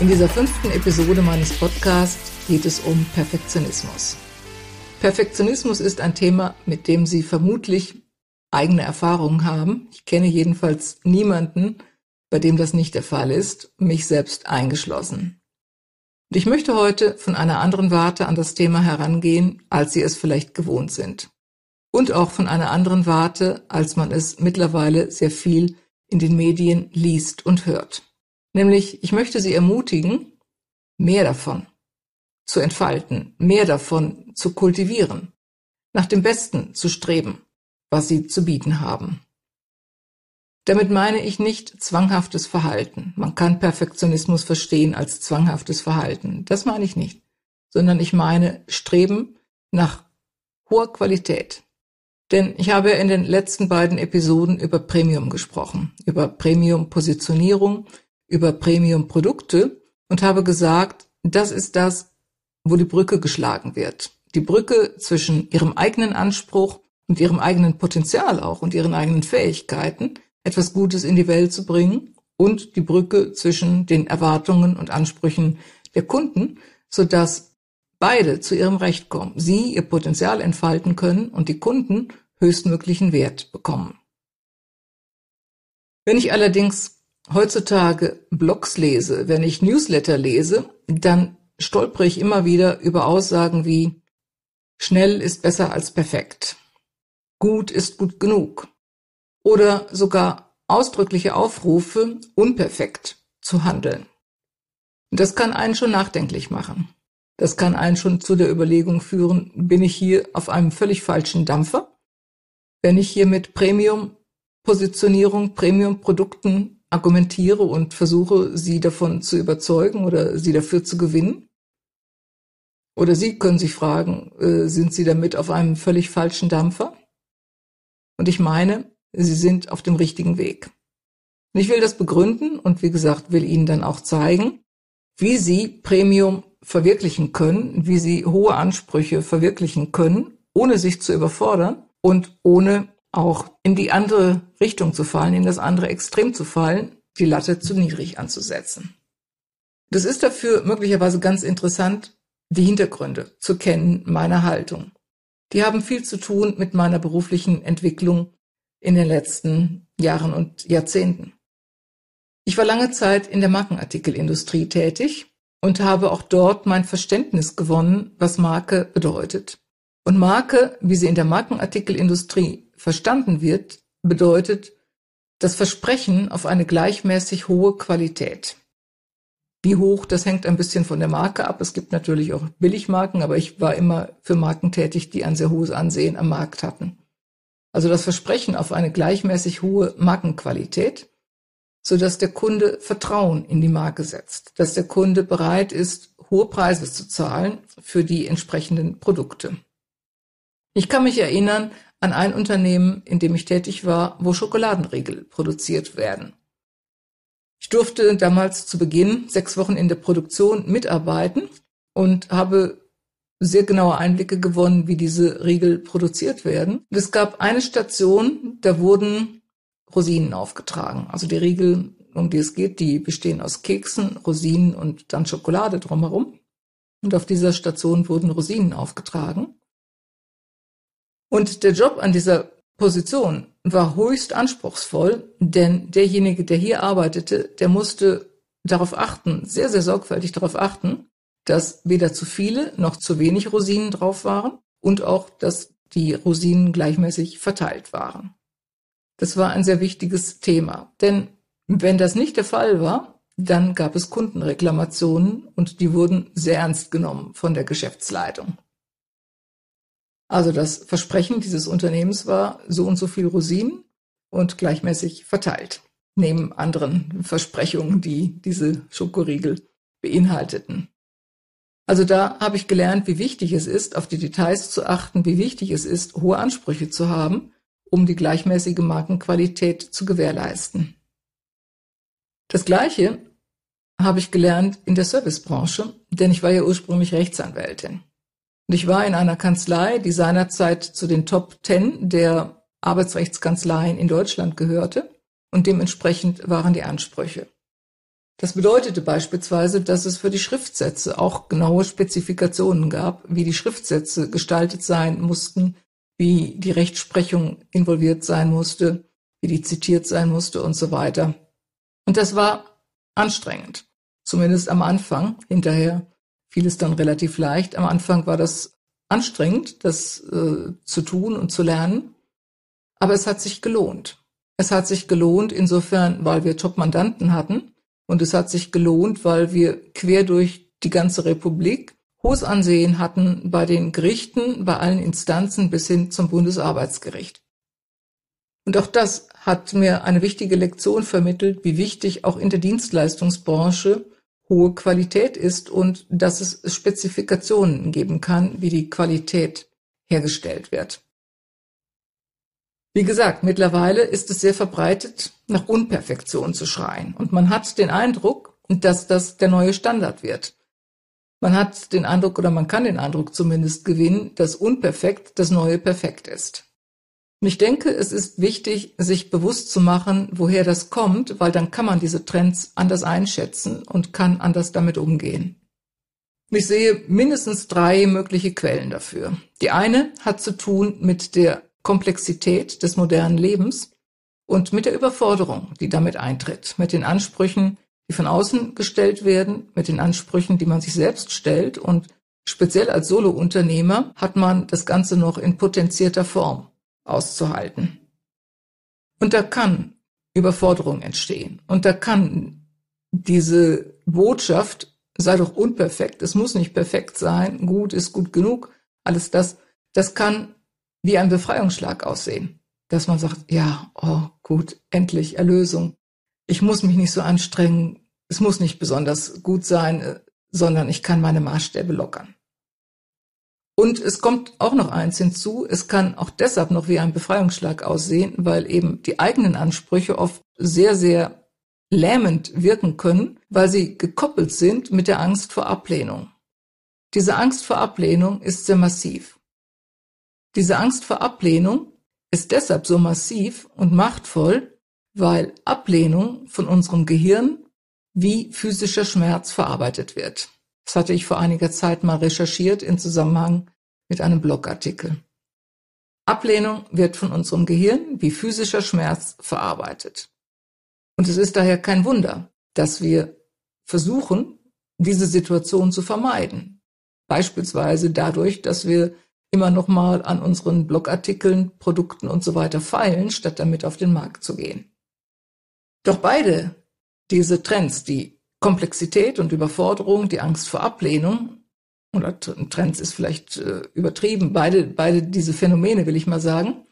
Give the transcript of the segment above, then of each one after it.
In dieser fünften Episode meines Podcasts geht es um Perfektionismus. Perfektionismus ist ein Thema, mit dem Sie vermutlich eigene Erfahrungen haben. Ich kenne jedenfalls niemanden, bei dem das nicht der Fall ist, mich selbst eingeschlossen. Und ich möchte heute von einer anderen Warte an das Thema herangehen, als Sie es vielleicht gewohnt sind. Und auch von einer anderen Warte, als man es mittlerweile sehr viel in den Medien liest und hört. Nämlich, ich möchte Sie ermutigen, mehr davon zu entfalten, mehr davon zu kultivieren, nach dem Besten zu streben, was Sie zu bieten haben. Damit meine ich nicht zwanghaftes Verhalten. Man kann Perfektionismus verstehen als zwanghaftes Verhalten. Das meine ich nicht. Sondern ich meine Streben nach hoher Qualität. Denn ich habe in den letzten beiden Episoden über Premium gesprochen, über Premium-Positionierung, über Premium-Produkte und habe gesagt, das ist das, wo die Brücke geschlagen wird. Die Brücke zwischen ihrem eigenen Anspruch und ihrem eigenen Potenzial auch und ihren eigenen Fähigkeiten, etwas Gutes in die Welt zu bringen und die Brücke zwischen den Erwartungen und Ansprüchen der Kunden, sodass beide zu ihrem Recht kommen, sie ihr Potenzial entfalten können und die Kunden höchstmöglichen Wert bekommen. Wenn ich allerdings heutzutage Blogs lese, wenn ich Newsletter lese, dann stolpere ich immer wieder über Aussagen wie schnell ist besser als perfekt, gut ist gut genug oder sogar ausdrückliche Aufrufe, unperfekt zu handeln. Das kann einen schon nachdenklich machen. Das kann einen schon zu der Überlegung führen, bin ich hier auf einem völlig falschen Dampfer? Wenn ich hier mit Premium-Positionierung, Premium-Produkten argumentiere und versuche, sie davon zu überzeugen oder sie dafür zu gewinnen? Oder Sie können sich fragen, äh, sind Sie damit auf einem völlig falschen Dampfer? Und ich meine, Sie sind auf dem richtigen Weg. Und ich will das begründen und wie gesagt, will Ihnen dann auch zeigen, wie Sie Premium verwirklichen können, wie Sie hohe Ansprüche verwirklichen können, ohne sich zu überfordern und ohne auch in die andere Richtung zu fallen, in das andere Extrem zu fallen, die Latte zu niedrig anzusetzen. Das ist dafür möglicherweise ganz interessant, die Hintergründe zu kennen meiner Haltung. Die haben viel zu tun mit meiner beruflichen Entwicklung in den letzten Jahren und Jahrzehnten. Ich war lange Zeit in der Markenartikelindustrie tätig und habe auch dort mein Verständnis gewonnen, was Marke bedeutet. Und Marke, wie sie in der Markenartikelindustrie verstanden wird, bedeutet das Versprechen auf eine gleichmäßig hohe Qualität. Wie hoch, das hängt ein bisschen von der Marke ab. Es gibt natürlich auch Billigmarken, aber ich war immer für Marken tätig, die ein sehr hohes Ansehen am Markt hatten. Also das Versprechen auf eine gleichmäßig hohe Markenqualität, so dass der Kunde Vertrauen in die Marke setzt, dass der Kunde bereit ist, hohe Preise zu zahlen für die entsprechenden Produkte. Ich kann mich erinnern an ein Unternehmen, in dem ich tätig war, wo Schokoladenriegel produziert werden. Ich durfte damals zu Beginn sechs Wochen in der Produktion mitarbeiten und habe sehr genaue Einblicke gewonnen, wie diese Riegel produziert werden. es gab eine Station, da wurden Rosinen aufgetragen. Also die Riegel, um die es geht, die bestehen aus Keksen, Rosinen und dann Schokolade drumherum. Und auf dieser Station wurden Rosinen aufgetragen. Und der Job an dieser Position war höchst anspruchsvoll, denn derjenige, der hier arbeitete, der musste darauf achten, sehr, sehr sorgfältig darauf achten, dass weder zu viele noch zu wenig Rosinen drauf waren und auch, dass die Rosinen gleichmäßig verteilt waren. Das war ein sehr wichtiges Thema, denn wenn das nicht der Fall war, dann gab es Kundenreklamationen und die wurden sehr ernst genommen von der Geschäftsleitung. Also das Versprechen dieses Unternehmens war so und so viel Rosinen und gleichmäßig verteilt, neben anderen Versprechungen, die diese Schokoriegel beinhalteten. Also da habe ich gelernt, wie wichtig es ist, auf die Details zu achten, wie wichtig es ist, hohe Ansprüche zu haben, um die gleichmäßige Markenqualität zu gewährleisten. Das Gleiche habe ich gelernt in der Servicebranche, denn ich war ja ursprünglich Rechtsanwältin. Und ich war in einer Kanzlei, die seinerzeit zu den Top Ten der Arbeitsrechtskanzleien in Deutschland gehörte und dementsprechend waren die Ansprüche. Das bedeutete beispielsweise, dass es für die Schriftsätze auch genaue Spezifikationen gab, wie die Schriftsätze gestaltet sein mussten, wie die Rechtsprechung involviert sein musste, wie die zitiert sein musste und so weiter. Und das war anstrengend, zumindest am Anfang. Hinterher fiel es dann relativ leicht. Am Anfang war das anstrengend, das äh, zu tun und zu lernen, aber es hat sich gelohnt. Es hat sich gelohnt insofern, weil wir Top-Mandanten hatten und es hat sich gelohnt, weil wir quer durch die ganze Republik hohes Ansehen hatten bei den Gerichten, bei allen Instanzen bis hin zum Bundesarbeitsgericht. Und auch das hat mir eine wichtige Lektion vermittelt, wie wichtig auch in der Dienstleistungsbranche hohe Qualität ist und dass es Spezifikationen geben kann, wie die Qualität hergestellt wird. Wie gesagt, mittlerweile ist es sehr verbreitet, nach Unperfektion zu schreien. Und man hat den Eindruck, dass das der neue Standard wird. Man hat den Eindruck oder man kann den Eindruck zumindest gewinnen, dass unperfekt das neue Perfekt ist. Und ich denke, es ist wichtig, sich bewusst zu machen, woher das kommt, weil dann kann man diese Trends anders einschätzen und kann anders damit umgehen. Ich sehe mindestens drei mögliche Quellen dafür. Die eine hat zu tun mit der Komplexität des modernen Lebens und mit der Überforderung, die damit eintritt, mit den Ansprüchen, die von außen gestellt werden, mit den Ansprüchen, die man sich selbst stellt und speziell als Solounternehmer hat man das Ganze noch in potenzierter Form auszuhalten. Und da kann Überforderung entstehen und da kann diese Botschaft, sei doch unperfekt, es muss nicht perfekt sein, gut ist gut genug, alles das, das kann wie ein Befreiungsschlag aussehen. Dass man sagt, ja, oh gut, endlich Erlösung. Ich muss mich nicht so anstrengen, es muss nicht besonders gut sein, äh, sondern ich kann meine Maßstäbe lockern. Und es kommt auch noch eins hinzu, es kann auch deshalb noch wie ein Befreiungsschlag aussehen, weil eben die eigenen Ansprüche oft sehr, sehr lähmend wirken können, weil sie gekoppelt sind mit der Angst vor Ablehnung. Diese Angst vor Ablehnung ist sehr massiv. Diese Angst vor Ablehnung ist deshalb so massiv und machtvoll, weil Ablehnung von unserem Gehirn wie physischer Schmerz verarbeitet wird. Das hatte ich vor einiger Zeit mal recherchiert in Zusammenhang mit einem Blogartikel. Ablehnung wird von unserem Gehirn wie physischer Schmerz verarbeitet. Und es ist daher kein Wunder, dass wir versuchen, diese Situation zu vermeiden. Beispielsweise dadurch, dass wir immer noch mal an unseren Blogartikeln, Produkten und so weiter feilen, statt damit auf den Markt zu gehen. Doch beide diese Trends, die Komplexität und Überforderung, die Angst vor Ablehnung, oder Trends ist vielleicht äh, übertrieben, beide, beide diese Phänomene, will ich mal sagen,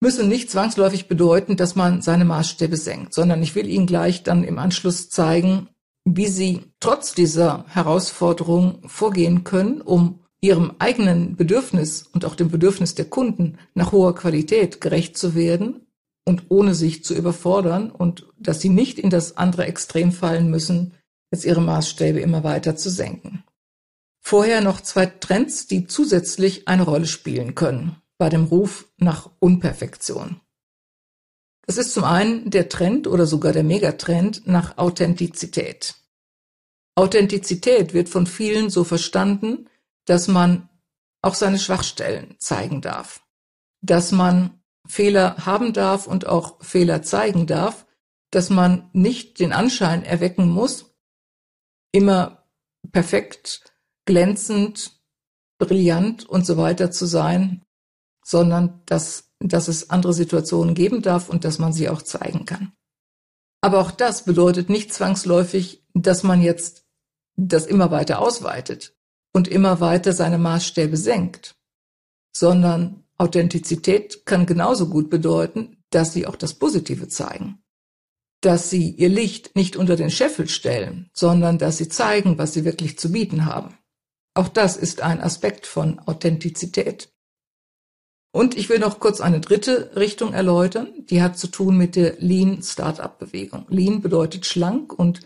müssen nicht zwangsläufig bedeuten, dass man seine Maßstäbe senkt, sondern ich will Ihnen gleich dann im Anschluss zeigen, wie Sie trotz dieser Herausforderung vorgehen können, um ihrem eigenen Bedürfnis und auch dem Bedürfnis der Kunden nach hoher Qualität gerecht zu werden und ohne sich zu überfordern und dass sie nicht in das andere Extrem fallen müssen, jetzt ihre Maßstäbe immer weiter zu senken. Vorher noch zwei Trends, die zusätzlich eine Rolle spielen können bei dem Ruf nach Unperfektion. Das ist zum einen der Trend oder sogar der Megatrend nach Authentizität. Authentizität wird von vielen so verstanden, dass man auch seine Schwachstellen zeigen darf, dass man Fehler haben darf und auch Fehler zeigen darf, dass man nicht den Anschein erwecken muss, immer perfekt, glänzend, brillant und so weiter zu sein, sondern dass, dass es andere Situationen geben darf und dass man sie auch zeigen kann. Aber auch das bedeutet nicht zwangsläufig, dass man jetzt das immer weiter ausweitet und immer weiter seine Maßstäbe senkt, sondern Authentizität kann genauso gut bedeuten, dass sie auch das Positive zeigen, dass sie ihr Licht nicht unter den Scheffel stellen, sondern dass sie zeigen, was sie wirklich zu bieten haben. Auch das ist ein Aspekt von Authentizität. Und ich will noch kurz eine dritte Richtung erläutern, die hat zu tun mit der Lean Startup Bewegung. Lean bedeutet schlank und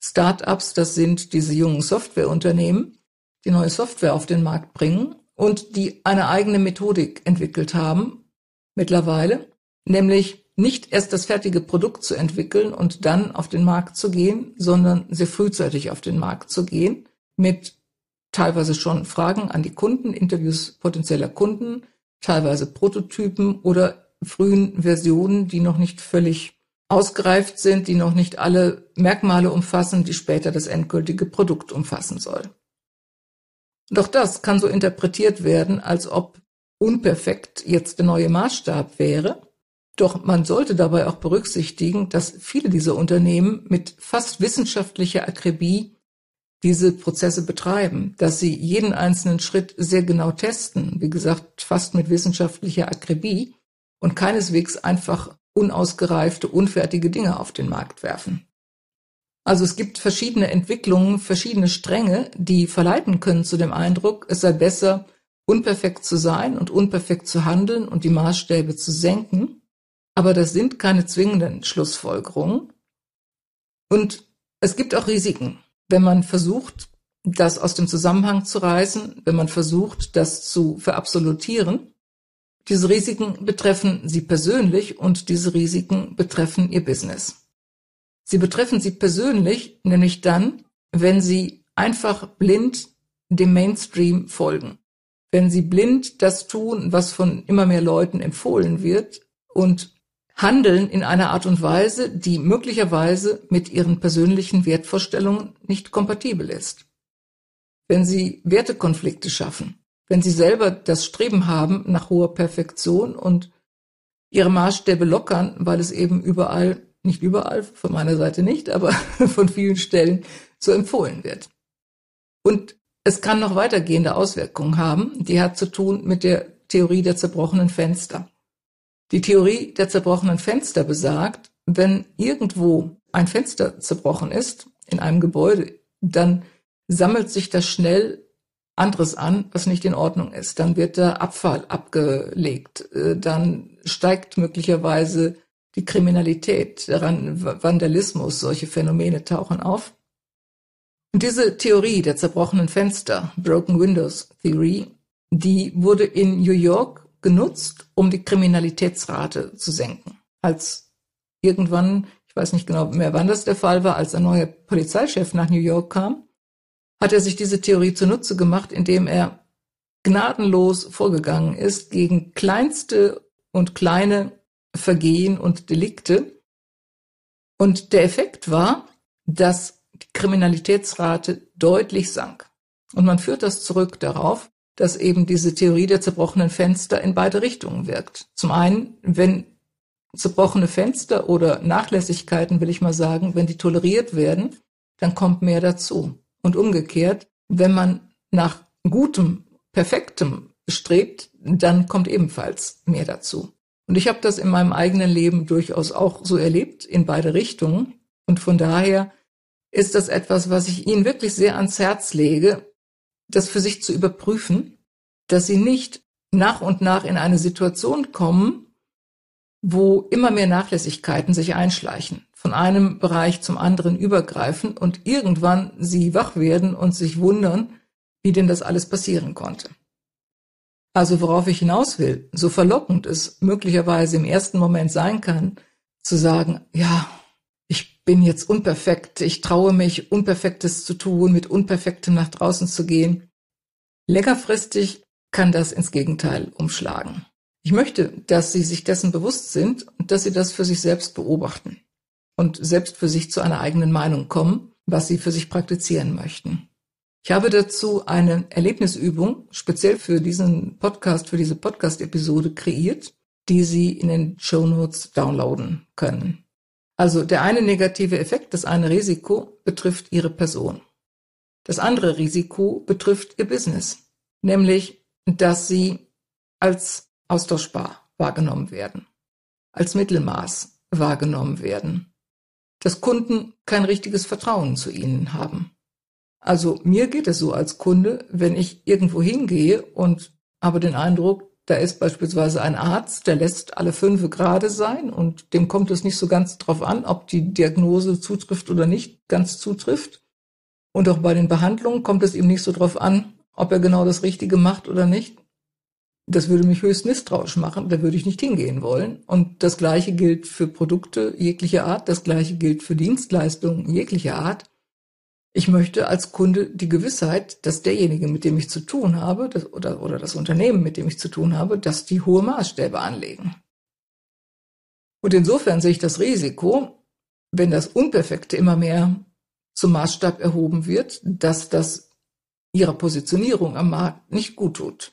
Startups, das sind diese jungen Softwareunternehmen, die neue Software auf den Markt bringen und die eine eigene Methodik entwickelt haben mittlerweile, nämlich nicht erst das fertige Produkt zu entwickeln und dann auf den Markt zu gehen, sondern sehr frühzeitig auf den Markt zu gehen mit teilweise schon Fragen an die Kunden, Interviews potenzieller Kunden, teilweise Prototypen oder frühen Versionen, die noch nicht völlig ausgereift sind, die noch nicht alle Merkmale umfassen, die später das endgültige Produkt umfassen soll. Doch das kann so interpretiert werden, als ob unperfekt jetzt der neue Maßstab wäre. Doch man sollte dabei auch berücksichtigen, dass viele dieser Unternehmen mit fast wissenschaftlicher Akribie diese Prozesse betreiben, dass sie jeden einzelnen Schritt sehr genau testen, wie gesagt, fast mit wissenschaftlicher Akribie und keineswegs einfach unausgereifte, unfertige Dinge auf den Markt werfen. Also es gibt verschiedene Entwicklungen, verschiedene Stränge, die verleiten können zu dem Eindruck, es sei besser, unperfekt zu sein und unperfekt zu handeln und die Maßstäbe zu senken. Aber das sind keine zwingenden Schlussfolgerungen. Und es gibt auch Risiken wenn man versucht, das aus dem Zusammenhang zu reißen, wenn man versucht, das zu verabsolutieren. Diese Risiken betreffen Sie persönlich und diese Risiken betreffen Ihr Business. Sie betreffen Sie persönlich nämlich dann, wenn Sie einfach blind dem Mainstream folgen. Wenn Sie blind das tun, was von immer mehr Leuten empfohlen wird und handeln in einer Art und Weise, die möglicherweise mit ihren persönlichen Wertvorstellungen nicht kompatibel ist. Wenn sie Wertekonflikte schaffen, wenn sie selber das Streben haben nach hoher Perfektion und ihre Maßstäbe lockern, weil es eben überall, nicht überall, von meiner Seite nicht, aber von vielen Stellen so empfohlen wird. Und es kann noch weitergehende Auswirkungen haben, die hat zu tun mit der Theorie der zerbrochenen Fenster. Die Theorie der zerbrochenen Fenster besagt, wenn irgendwo ein Fenster zerbrochen ist in einem Gebäude, dann sammelt sich das schnell anderes an, was nicht in Ordnung ist. Dann wird der Abfall abgelegt. Äh, dann steigt möglicherweise die Kriminalität, daran Vandalismus, solche Phänomene tauchen auf. Und diese Theorie der zerbrochenen Fenster, Broken Windows Theory, die wurde in New York genutzt, um die Kriminalitätsrate zu senken. Als irgendwann, ich weiß nicht genau mehr, wann das der Fall war, als ein neuer Polizeichef nach New York kam, hat er sich diese Theorie zunutze gemacht, indem er gnadenlos vorgegangen ist gegen kleinste und kleine Vergehen und Delikte. Und der Effekt war, dass die Kriminalitätsrate deutlich sank. Und man führt das zurück darauf, dass eben diese Theorie der zerbrochenen Fenster in beide Richtungen wirkt. Zum einen, wenn zerbrochene Fenster oder Nachlässigkeiten, will ich mal sagen, wenn die toleriert werden, dann kommt mehr dazu. Und umgekehrt, wenn man nach gutem, perfektem strebt, dann kommt ebenfalls mehr dazu. Und ich habe das in meinem eigenen Leben durchaus auch so erlebt, in beide Richtungen. Und von daher ist das etwas, was ich Ihnen wirklich sehr ans Herz lege, das für sich zu überprüfen, dass sie nicht nach und nach in eine Situation kommen, wo immer mehr Nachlässigkeiten sich einschleichen, von einem Bereich zum anderen übergreifen und irgendwann sie wach werden und sich wundern, wie denn das alles passieren konnte. Also worauf ich hinaus will, so verlockend es möglicherweise im ersten Moment sein kann, zu sagen, ja, ich bin jetzt unperfekt, ich traue mich, Unperfektes zu tun, mit Unperfektem nach draußen zu gehen. Längerfristig kann das ins Gegenteil umschlagen. Ich möchte, dass Sie sich dessen bewusst sind und dass Sie das für sich selbst beobachten und selbst für sich zu einer eigenen Meinung kommen, was Sie für sich praktizieren möchten. Ich habe dazu eine Erlebnisübung speziell für diesen Podcast, für diese Podcast-Episode kreiert, die Sie in den Show Notes downloaden können. Also der eine negative Effekt, das eine Risiko betrifft Ihre Person. Das andere Risiko betrifft Ihr Business, nämlich, dass Sie als austauschbar wahrgenommen werden, als Mittelmaß wahrgenommen werden, dass Kunden kein richtiges Vertrauen zu Ihnen haben. Also mir geht es so als Kunde, wenn ich irgendwo hingehe und habe den Eindruck, da ist beispielsweise ein Arzt, der lässt alle fünf gerade sein und dem kommt es nicht so ganz drauf an, ob die Diagnose zutrifft oder nicht ganz zutrifft. Und auch bei den Behandlungen kommt es ihm nicht so drauf an, ob er genau das Richtige macht oder nicht. Das würde mich höchst misstrauisch machen, da würde ich nicht hingehen wollen. Und das Gleiche gilt für Produkte jeglicher Art, das Gleiche gilt für Dienstleistungen jeglicher Art. Ich möchte als Kunde die Gewissheit, dass derjenige, mit dem ich zu tun habe, das, oder, oder das Unternehmen, mit dem ich zu tun habe, dass die hohe Maßstäbe anlegen. Und insofern sehe ich das Risiko, wenn das Unperfekte immer mehr zum Maßstab erhoben wird, dass das ihrer Positionierung am Markt nicht gut tut.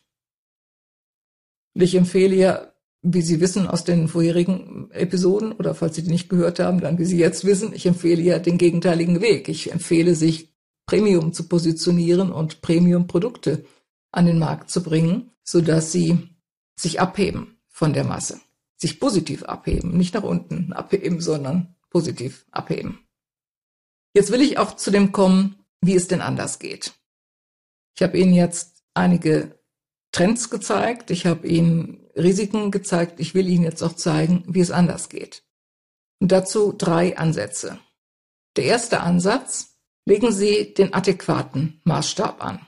Und ich empfehle ja, wie Sie wissen aus den vorherigen Episoden oder falls Sie die nicht gehört haben, dann wie Sie jetzt wissen, ich empfehle ja den gegenteiligen Weg. Ich empfehle sich Premium zu positionieren und Premium-Produkte an den Markt zu bringen, so dass sie sich abheben von der Masse, sich positiv abheben, nicht nach unten abheben, sondern positiv abheben. Jetzt will ich auch zu dem kommen, wie es denn anders geht. Ich habe Ihnen jetzt einige Trends gezeigt, ich habe Ihnen Risiken gezeigt, ich will Ihnen jetzt auch zeigen, wie es anders geht. Und dazu drei Ansätze. Der erste Ansatz, legen Sie den adäquaten Maßstab an.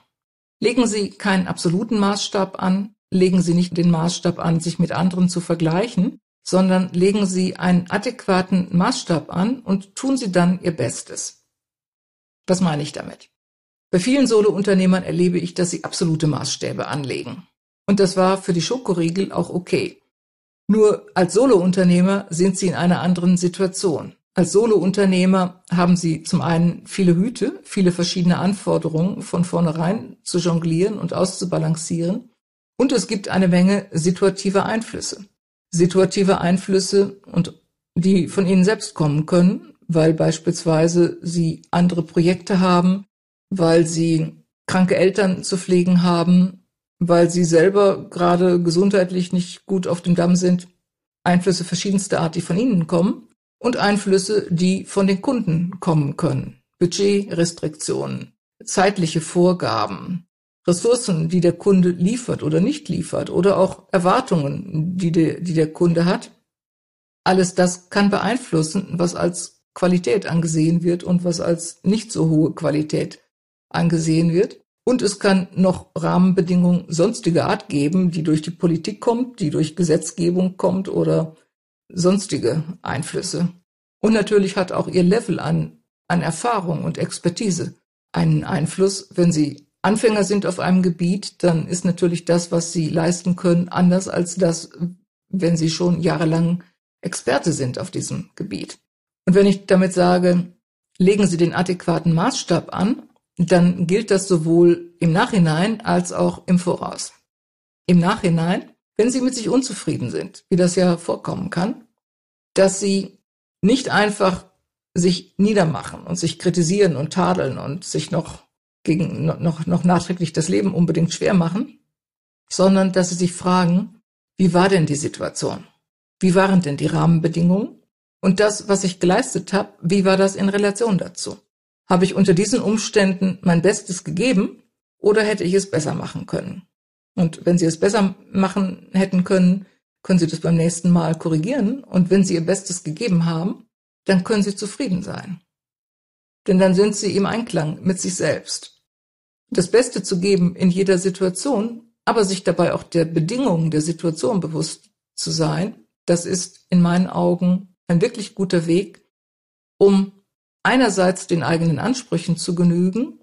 Legen Sie keinen absoluten Maßstab an, legen Sie nicht den Maßstab an, sich mit anderen zu vergleichen, sondern legen Sie einen adäquaten Maßstab an und tun Sie dann Ihr Bestes. Was meine ich damit? Bei vielen Solo-Unternehmern erlebe ich, dass sie absolute Maßstäbe anlegen. Und das war für die Schokoriegel auch okay. Nur als Solo-Unternehmer sind sie in einer anderen Situation. Als Solo-Unternehmer haben sie zum einen viele Hüte, viele verschiedene Anforderungen von vornherein zu jonglieren und auszubalancieren. Und es gibt eine Menge situativer Einflüsse. Situative Einflüsse und die von ihnen selbst kommen können, weil beispielsweise sie andere Projekte haben, weil sie kranke Eltern zu pflegen haben, weil sie selber gerade gesundheitlich nicht gut auf dem Damm sind. Einflüsse verschiedenster Art, die von ihnen kommen und Einflüsse, die von den Kunden kommen können. Budgetrestriktionen, zeitliche Vorgaben, Ressourcen, die der Kunde liefert oder nicht liefert oder auch Erwartungen, die der, die der Kunde hat. Alles das kann beeinflussen, was als Qualität angesehen wird und was als nicht so hohe Qualität angesehen wird. Und es kann noch Rahmenbedingungen sonstiger Art geben, die durch die Politik kommt, die durch Gesetzgebung kommt oder sonstige Einflüsse. Und natürlich hat auch ihr Level an, an Erfahrung und Expertise einen Einfluss. Wenn Sie Anfänger sind auf einem Gebiet, dann ist natürlich das, was Sie leisten können, anders als das, wenn Sie schon jahrelang Experte sind auf diesem Gebiet. Und wenn ich damit sage, legen Sie den adäquaten Maßstab an, dann gilt das sowohl im Nachhinein als auch im Voraus. Im Nachhinein, wenn Sie mit sich unzufrieden sind, wie das ja vorkommen kann, dass Sie nicht einfach sich niedermachen und sich kritisieren und tadeln und sich noch gegen noch, noch nachträglich das Leben unbedingt schwer machen, sondern dass sie sich fragen, wie war denn die Situation? Wie waren denn die Rahmenbedingungen? Und das, was ich geleistet habe, wie war das in Relation dazu? Habe ich unter diesen Umständen mein Bestes gegeben oder hätte ich es besser machen können? Und wenn Sie es besser machen hätten können, können Sie das beim nächsten Mal korrigieren. Und wenn Sie Ihr Bestes gegeben haben, dann können Sie zufrieden sein. Denn dann sind Sie im Einklang mit sich selbst. Das Beste zu geben in jeder Situation, aber sich dabei auch der Bedingungen der Situation bewusst zu sein, das ist in meinen Augen ein wirklich guter Weg, um einerseits den eigenen Ansprüchen zu genügen,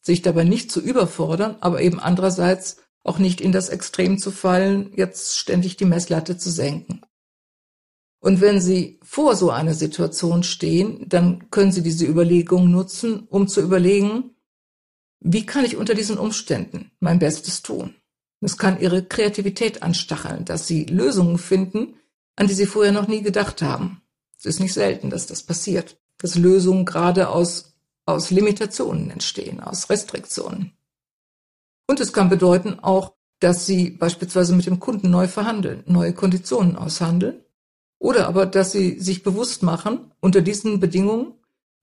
sich dabei nicht zu überfordern, aber eben andererseits auch nicht in das Extrem zu fallen, jetzt ständig die Messlatte zu senken. Und wenn Sie vor so einer Situation stehen, dann können Sie diese Überlegung nutzen, um zu überlegen, wie kann ich unter diesen Umständen mein Bestes tun? Es kann Ihre Kreativität anstacheln, dass Sie Lösungen finden, an die Sie vorher noch nie gedacht haben. Es ist nicht selten, dass das passiert dass Lösungen gerade aus, aus Limitationen entstehen, aus Restriktionen. Und es kann bedeuten auch, dass Sie beispielsweise mit dem Kunden neu verhandeln, neue Konditionen aushandeln. Oder aber, dass Sie sich bewusst machen, unter diesen Bedingungen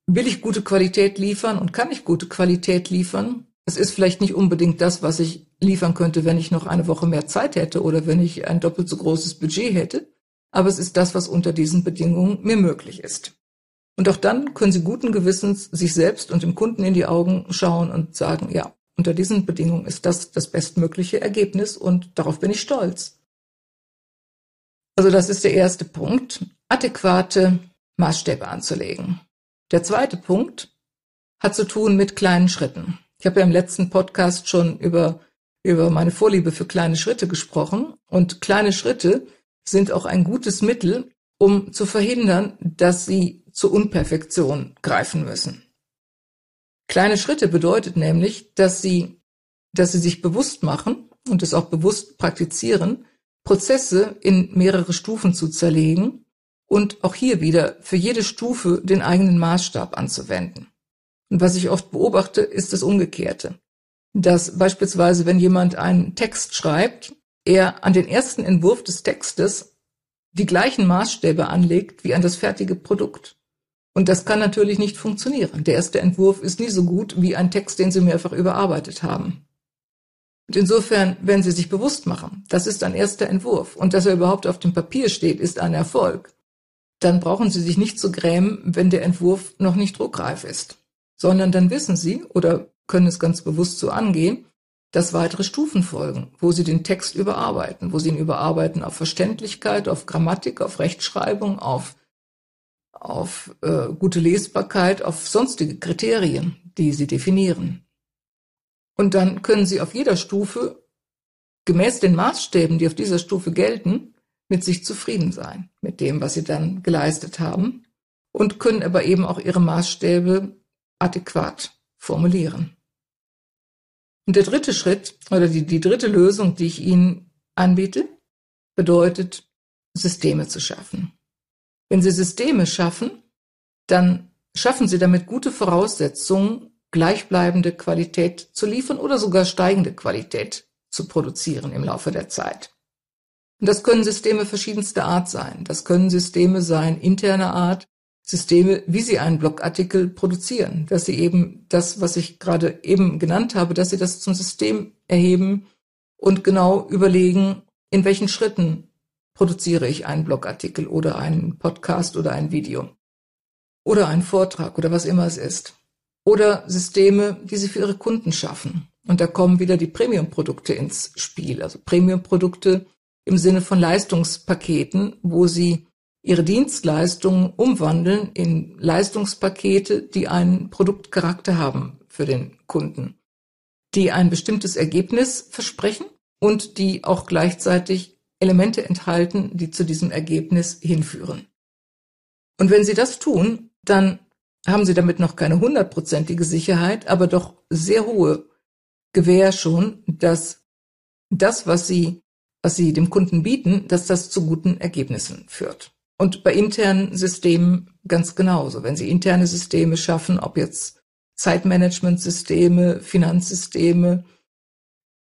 will ich gute Qualität liefern und kann ich gute Qualität liefern? Es ist vielleicht nicht unbedingt das, was ich liefern könnte, wenn ich noch eine Woche mehr Zeit hätte oder wenn ich ein doppelt so großes Budget hätte, aber es ist das, was unter diesen Bedingungen mir möglich ist. Und auch dann können Sie guten Gewissens sich selbst und dem Kunden in die Augen schauen und sagen, ja, unter diesen Bedingungen ist das das bestmögliche Ergebnis und darauf bin ich stolz. Also das ist der erste Punkt, adäquate Maßstäbe anzulegen. Der zweite Punkt hat zu tun mit kleinen Schritten. Ich habe ja im letzten Podcast schon über, über meine Vorliebe für kleine Schritte gesprochen und kleine Schritte sind auch ein gutes Mittel, um zu verhindern, dass sie zur Unperfektion greifen müssen. Kleine Schritte bedeutet nämlich, dass sie, dass sie sich bewusst machen und es auch bewusst praktizieren, Prozesse in mehrere Stufen zu zerlegen und auch hier wieder für jede Stufe den eigenen Maßstab anzuwenden. Und was ich oft beobachte, ist das Umgekehrte. Dass beispielsweise, wenn jemand einen Text schreibt, er an den ersten Entwurf des Textes die gleichen Maßstäbe anlegt wie an das fertige Produkt. Und das kann natürlich nicht funktionieren. Der erste Entwurf ist nie so gut wie ein Text, den Sie mehrfach überarbeitet haben. Und insofern, wenn Sie sich bewusst machen, das ist ein erster Entwurf und dass er überhaupt auf dem Papier steht, ist ein Erfolg, dann brauchen Sie sich nicht zu grämen, wenn der Entwurf noch nicht druckreif ist, sondern dann wissen Sie oder können es ganz bewusst so angehen, dass weitere Stufen folgen, wo Sie den Text überarbeiten, wo Sie ihn überarbeiten auf Verständlichkeit, auf Grammatik, auf Rechtschreibung, auf auf äh, gute Lesbarkeit, auf sonstige Kriterien, die Sie definieren. Und dann können Sie auf jeder Stufe gemäß den Maßstäben, die auf dieser Stufe gelten, mit sich zufrieden sein, mit dem, was Sie dann geleistet haben und können aber eben auch Ihre Maßstäbe adäquat formulieren. Und der dritte Schritt oder die, die dritte Lösung, die ich Ihnen anbiete, bedeutet, Systeme zu schaffen. Wenn Sie Systeme schaffen, dann schaffen Sie damit gute Voraussetzungen, gleichbleibende Qualität zu liefern oder sogar steigende Qualität zu produzieren im Laufe der Zeit. Und das können Systeme verschiedenster Art sein. Das können Systeme sein interner Art, Systeme, wie Sie einen Blogartikel produzieren, dass Sie eben das, was ich gerade eben genannt habe, dass Sie das zum System erheben und genau überlegen, in welchen Schritten produziere ich einen Blogartikel oder einen Podcast oder ein Video oder einen Vortrag oder was immer es ist. Oder Systeme, die sie für ihre Kunden schaffen. Und da kommen wieder die Premium-Produkte ins Spiel. Also Premium-Produkte im Sinne von Leistungspaketen, wo sie ihre Dienstleistungen umwandeln in Leistungspakete, die einen Produktcharakter haben für den Kunden, die ein bestimmtes Ergebnis versprechen und die auch gleichzeitig Elemente enthalten, die zu diesem Ergebnis hinführen. Und wenn Sie das tun, dann haben Sie damit noch keine hundertprozentige Sicherheit, aber doch sehr hohe Gewähr schon, dass das, was Sie, was Sie dem Kunden bieten, dass das zu guten Ergebnissen führt. Und bei internen Systemen ganz genauso. Wenn Sie interne Systeme schaffen, ob jetzt Zeitmanagementsysteme, Finanzsysteme,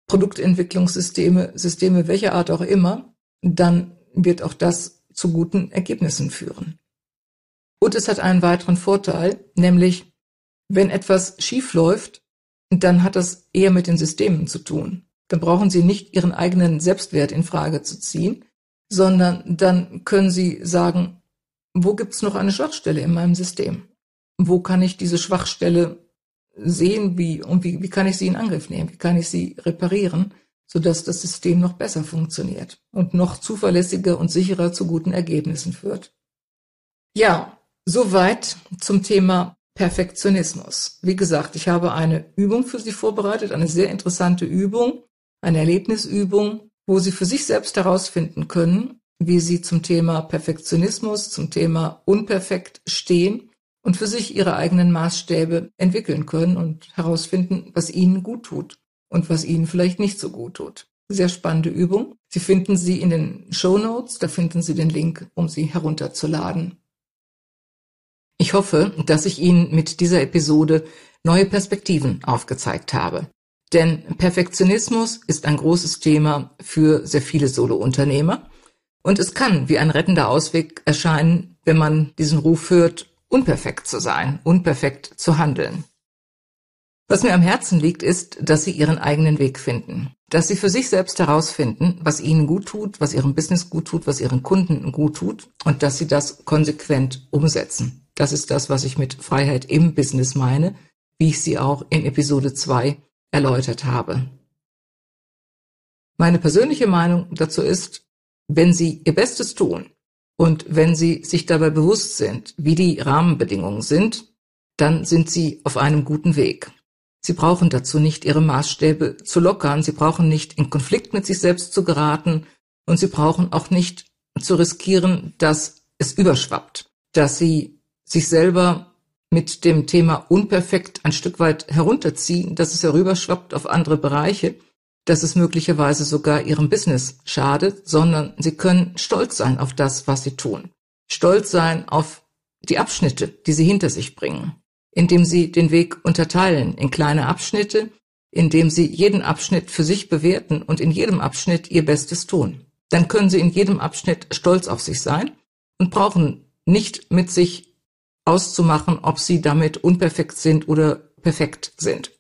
Produktentwicklungssysteme, Systeme welcher Art auch immer, dann wird auch das zu guten Ergebnissen führen. Und es hat einen weiteren Vorteil, nämlich wenn etwas schief läuft, dann hat das eher mit den Systemen zu tun. Dann brauchen Sie nicht Ihren eigenen Selbstwert in Frage zu ziehen, sondern dann können Sie sagen, wo gibt es noch eine Schwachstelle in meinem System? Wo kann ich diese Schwachstelle sehen, wie und wie, wie kann ich sie in Angriff nehmen? Wie kann ich sie reparieren? sodass das System noch besser funktioniert und noch zuverlässiger und sicherer zu guten Ergebnissen führt. Ja, soweit zum Thema Perfektionismus. Wie gesagt, ich habe eine Übung für Sie vorbereitet, eine sehr interessante Übung, eine Erlebnisübung, wo Sie für sich selbst herausfinden können, wie Sie zum Thema Perfektionismus, zum Thema unperfekt stehen und für sich Ihre eigenen Maßstäbe entwickeln können und herausfinden, was Ihnen gut tut und was Ihnen vielleicht nicht so gut tut. Sehr spannende Übung. Sie finden sie in den Show Notes. Da finden Sie den Link, um sie herunterzuladen. Ich hoffe, dass ich Ihnen mit dieser Episode neue Perspektiven aufgezeigt habe. Denn Perfektionismus ist ein großes Thema für sehr viele Solo-Unternehmer. Und es kann wie ein rettender Ausweg erscheinen, wenn man diesen Ruf hört unperfekt zu sein, unperfekt zu handeln. Was mir am Herzen liegt, ist, dass Sie Ihren eigenen Weg finden, dass Sie für sich selbst herausfinden, was Ihnen gut tut, was Ihrem Business gut tut, was Ihren Kunden gut tut und dass Sie das konsequent umsetzen. Das ist das, was ich mit Freiheit im Business meine, wie ich sie auch in Episode 2 erläutert habe. Meine persönliche Meinung dazu ist, wenn Sie Ihr Bestes tun und wenn Sie sich dabei bewusst sind, wie die Rahmenbedingungen sind, dann sind Sie auf einem guten Weg. Sie brauchen dazu nicht Ihre Maßstäbe zu lockern, Sie brauchen nicht in Konflikt mit sich selbst zu geraten und Sie brauchen auch nicht zu riskieren, dass es überschwappt, dass Sie sich selber mit dem Thema unperfekt ein Stück weit herunterziehen, dass es herüberschwappt auf andere Bereiche, dass es möglicherweise sogar ihrem Business schadet, sondern sie können stolz sein auf das, was sie tun. Stolz sein auf die Abschnitte, die sie hinter sich bringen, indem sie den Weg unterteilen in kleine Abschnitte, indem sie jeden Abschnitt für sich bewerten und in jedem Abschnitt ihr Bestes tun. Dann können sie in jedem Abschnitt stolz auf sich sein und brauchen nicht mit sich auszumachen, ob sie damit unperfekt sind oder perfekt sind.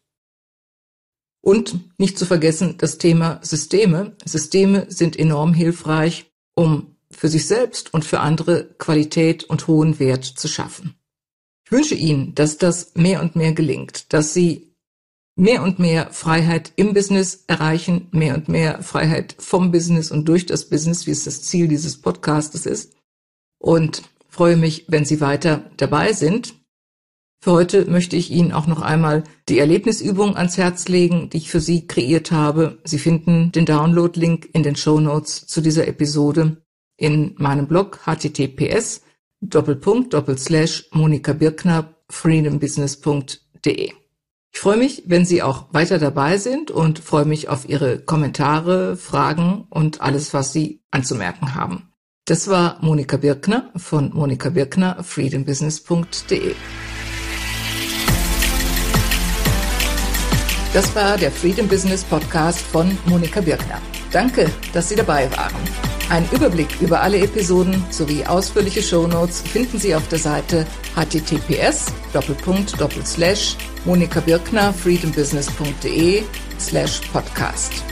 Und nicht zu vergessen das Thema Systeme. Systeme sind enorm hilfreich, um für sich selbst und für andere Qualität und hohen Wert zu schaffen. Ich wünsche Ihnen, dass das mehr und mehr gelingt, dass Sie mehr und mehr Freiheit im Business erreichen, mehr und mehr Freiheit vom Business und durch das Business, wie es das Ziel dieses Podcastes ist. Und freue mich, wenn Sie weiter dabei sind. Für heute möchte ich Ihnen auch noch einmal die Erlebnisübung ans Herz legen, die ich für Sie kreiert habe. Sie finden den Download-Link in den Show Notes zu dieser Episode in meinem Blog https Doppelpunkt Doppelslash Monika. Ich freue mich, wenn Sie auch weiter dabei sind und freue mich auf Ihre Kommentare, Fragen und alles, was Sie anzumerken haben. Das war Monika Birkner von Monika Birkner freedombusiness.de. Das war der Freedom Business Podcast von Monika Birkner. Danke, dass Sie dabei waren. Ein Überblick über alle Episoden sowie ausführliche Shownotes finden Sie auf der Seite https monika birkner freedombusiness.de slash podcast.